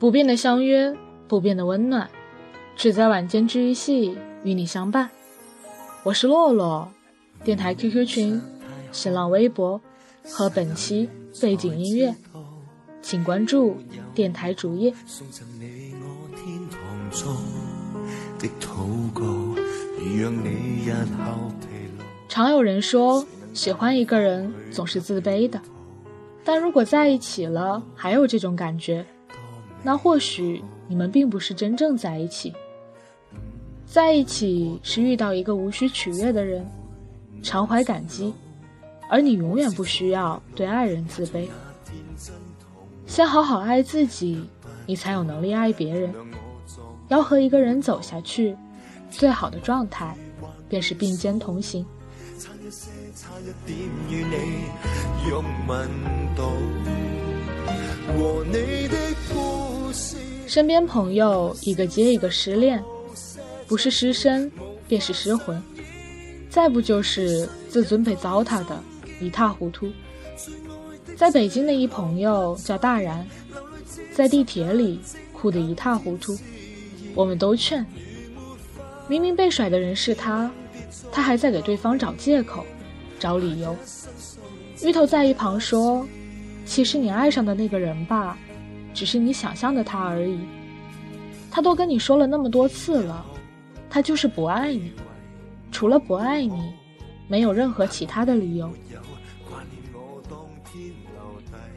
不变的相约，不变的温暖，只在晚间治愈系与你相伴。我是洛洛，电台 QQ 群、新浪微博和本期背景音乐，请关注电台主页。常有人说，喜欢一个人总是自卑的，但如果在一起了还有这种感觉，那或许你们并不是真正在一起。在一起是遇到一个无需取悦的人，常怀感激，而你永远不需要对爱人自卑。先好好爱自己，你才有能力爱别人。要和一个人走下去，最好的状态便是并肩同行。身边朋友一个接一个失恋，不是失身便是失魂，再不就是自尊被糟蹋的一塌糊涂。在北京的一朋友叫大然，在地铁里哭得一塌糊涂。我们都劝，明明被甩的人是他，他还在给对方找借口、找理由。芋头在一旁说：“其实你爱上的那个人吧，只是你想象的他而已。他都跟你说了那么多次了，他就是不爱你，除了不爱你，没有任何其他的理由。”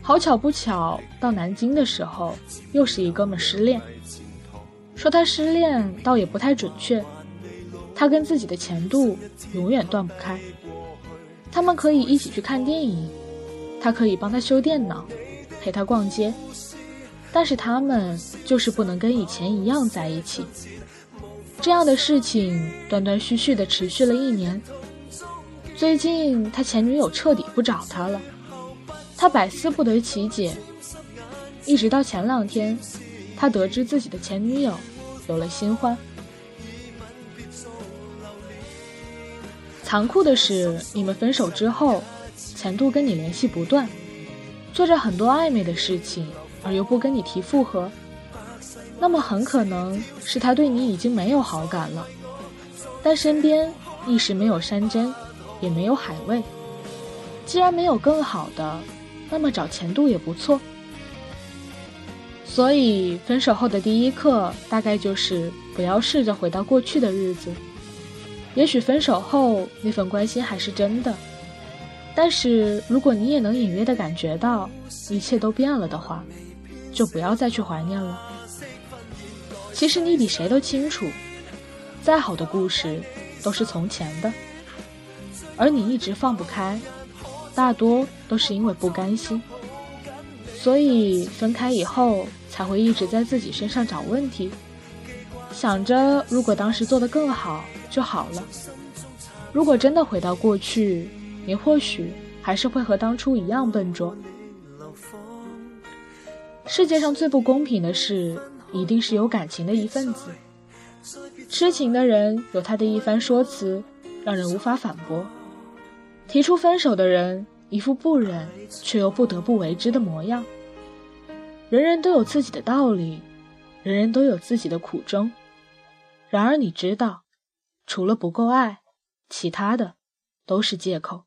好巧不巧，到南京的时候，又是一哥们失恋。说他失恋倒也不太准确，他跟自己的前度永远断不开。他们可以一起去看电影，他可以帮他修电脑，陪他逛街，但是他们就是不能跟以前一样在一起。这样的事情断断续续的持续了一年。最近他前女友彻底不找他了，他百思不得其解。一直到前两天。他得知自己的前女友有了新欢。残酷的是，你们分手之后，前度跟你联系不断，做着很多暧昧的事情，而又不跟你提复合，那么很可能是他对你已经没有好感了。但身边一时没有山珍，也没有海味。既然没有更好的，那么找前度也不错。所以，分手后的第一课，大概就是不要试着回到过去的日子。也许分手后那份关心还是真的，但是如果你也能隐约的感觉到一切都变了的话，就不要再去怀念了。其实你比谁都清楚，再好的故事都是从前的，而你一直放不开，大多都是因为不甘心。所以分开以后。才会一直在自己身上找问题，想着如果当时做得更好就好了。如果真的回到过去，你或许还是会和当初一样笨拙。世界上最不公平的事，一定是有感情的一份子。痴情的人有他的一番说辞，让人无法反驳；提出分手的人，一副不忍却又不得不为之的模样。人人都有自己的道理，人人都有自己的苦衷。然而，你知道，除了不够爱，其他的都是借口。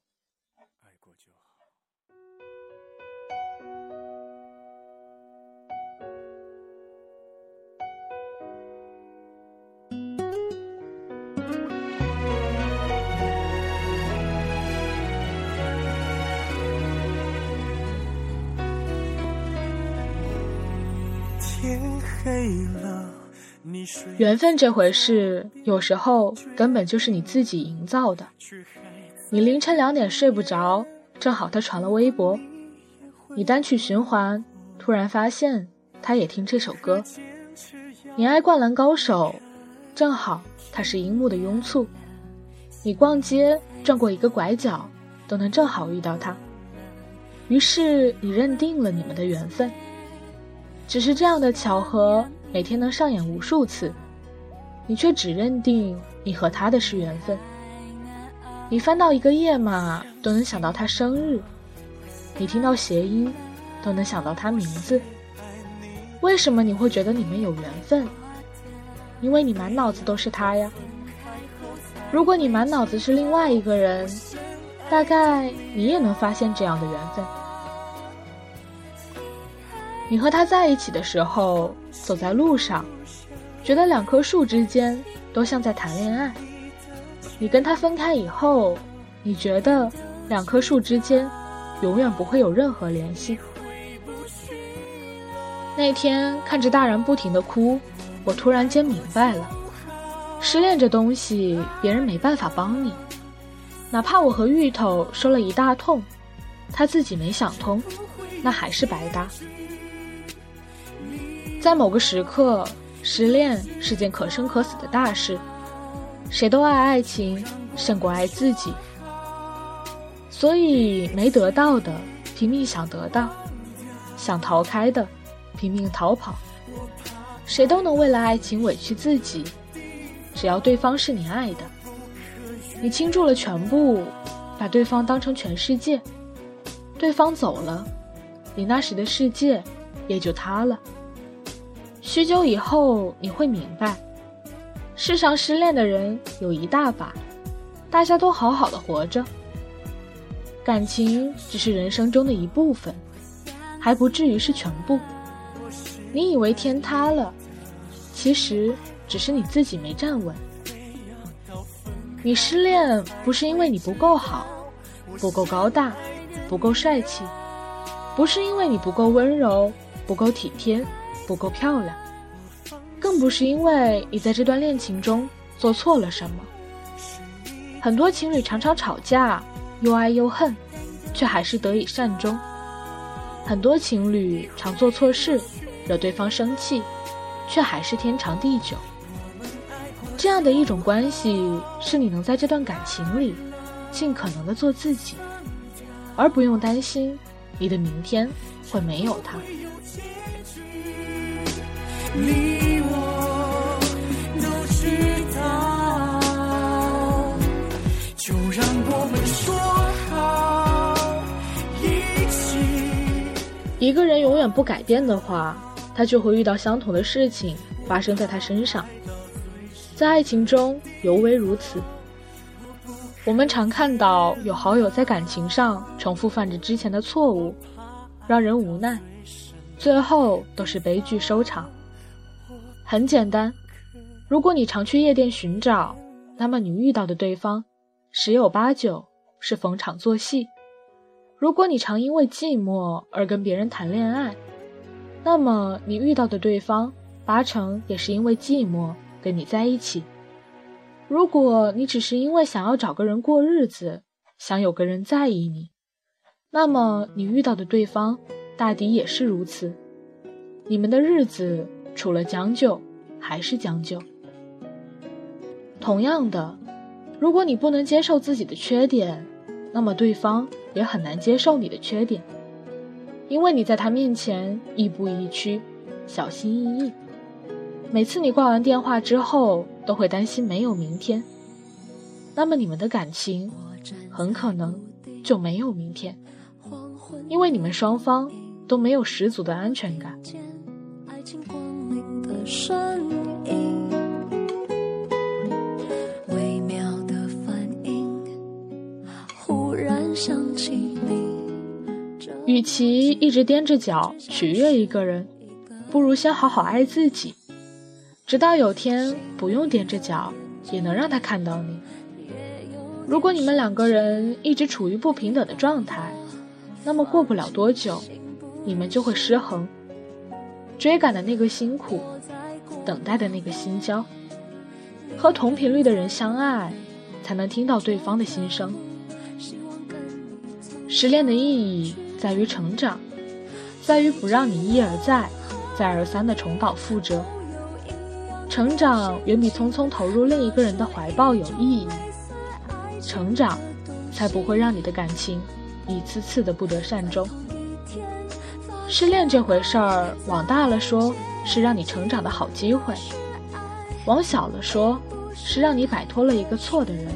缘分这回事，有时候根本就是你自己营造的。你凌晨两点睡不着，正好他传了微博，你单曲循环，突然发现他也听这首歌。你爱灌篮高手，正好他是樱木的拥簇。你逛街转过一个拐角，都能正好遇到他。于是你认定了你们的缘分。只是这样的巧合，每天能上演无数次，你却只认定你和他的是缘分。你翻到一个页码都能想到他生日，你听到谐音都能想到他名字。为什么你会觉得你们有缘分？因为你满脑子都是他呀。如果你满脑子是另外一个人，大概你也能发现这样的缘分。你和他在一起的时候，走在路上，觉得两棵树之间都像在谈恋爱；你跟他分开以后，你觉得两棵树之间永远不会有任何联系。那天看着大人不停的哭，我突然间明白了，失恋这东西别人没办法帮你，哪怕我和芋头说了一大通，他自己没想通，那还是白搭。在某个时刻，失恋是件可生可死的大事。谁都爱爱情胜过爱自己，所以没得到的拼命想得到，想逃开的拼命逃跑。谁都能为了爱情委屈自己，只要对方是你爱的，你倾注了全部，把对方当成全世界。对方走了，你那时的世界也就塌了。许久以后，你会明白，世上失恋的人有一大把，大家都好好的活着。感情只是人生中的一部分，还不至于是全部。你以为天塌了，其实只是你自己没站稳。你失恋不是因为你不够好，不够高大，不够帅气，不是因为你不够温柔，不够体贴。不够漂亮，更不是因为你在这段恋情中做错了什么。很多情侣常常吵架，又爱又恨，却还是得以善终。很多情侣常做错事，惹对方生气，却还是天长地久。这样的一种关系，是你能在这段感情里，尽可能的做自己，而不用担心你的明天会没有他。一起。一个人永远不改变的话，他就会遇到相同的事情发生在他身上。在爱情中尤为如此。我们常看到有好友在感情上重复犯着之前的错误，让人无奈，最后都是悲剧收场。很简单，如果你常去夜店寻找，那么你遇到的对方十有八九是逢场作戏；如果你常因为寂寞而跟别人谈恋爱，那么你遇到的对方八成也是因为寂寞跟你在一起；如果你只是因为想要找个人过日子，想有个人在意你，那么你遇到的对方大抵也是如此。你们的日子。除了将就，还是将就。同样的，如果你不能接受自己的缺点，那么对方也很难接受你的缺点，因为你在他面前亦步亦趋，小心翼翼。每次你挂完电话之后，都会担心没有明天，那么你们的感情很可能就没有明天，因为你们双方都没有十足的安全感。身影，微妙的反应，忽然想起你。与其一直踮着脚取悦一个人，不如先好好爱自己，直到有天不用踮着脚也能让他看到你。如果你们两个人一直处于不平等的状态，那么过不了多久，你们就会失衡。追赶的那个辛苦。等待的那个心焦，和同频率的人相爱，才能听到对方的心声。失恋的意义在于成长，在于不让你一而再、再而三的重蹈覆辙。成长远比匆匆投入另一个人的怀抱有意义，成长才不会让你的感情一次次的不得善终。失恋这回事儿，往大了说。是让你成长的好机会，往小了说，是让你摆脱了一个错的人。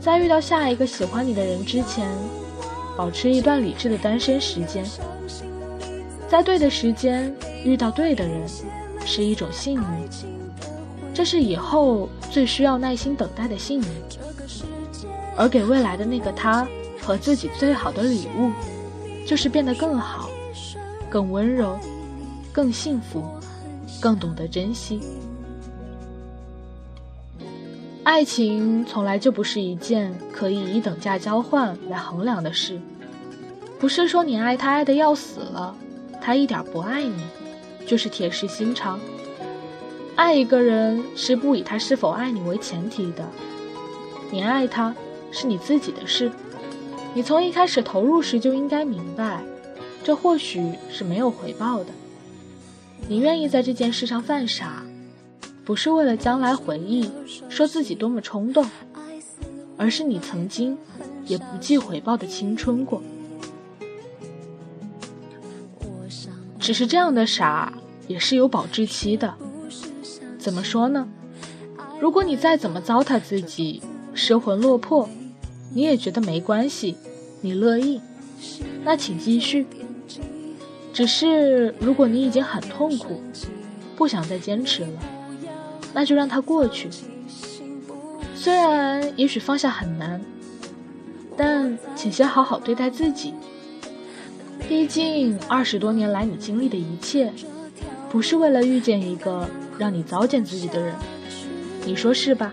在遇到下一个喜欢你的人之前，保持一段理智的单身时间，在对的时间遇到对的人是一种幸运，这是以后最需要耐心等待的幸运。而给未来的那个他和自己最好的礼物，就是变得更好、更温柔、更幸福、更懂得珍惜。爱情从来就不是一件可以以等价交换来衡量的事，不是说你爱他爱的要死了，他一点不爱你，就是铁石心肠。爱一个人是不以他是否爱你为前提的，你爱他。是你自己的事，你从一开始投入时就应该明白，这或许是没有回报的。你愿意在这件事上犯傻，不是为了将来回忆说自己多么冲动，而是你曾经也不计回报的青春过。只是这样的傻也是有保质期的。怎么说呢？如果你再怎么糟蹋自己，失魂落魄。你也觉得没关系，你乐意，那请继续。只是如果你已经很痛苦，不想再坚持了，那就让它过去。虽然也许放下很难，但请先好好对待自己。毕竟二十多年来你经历的一切，不是为了遇见一个让你糟践自己的人，你说是吧？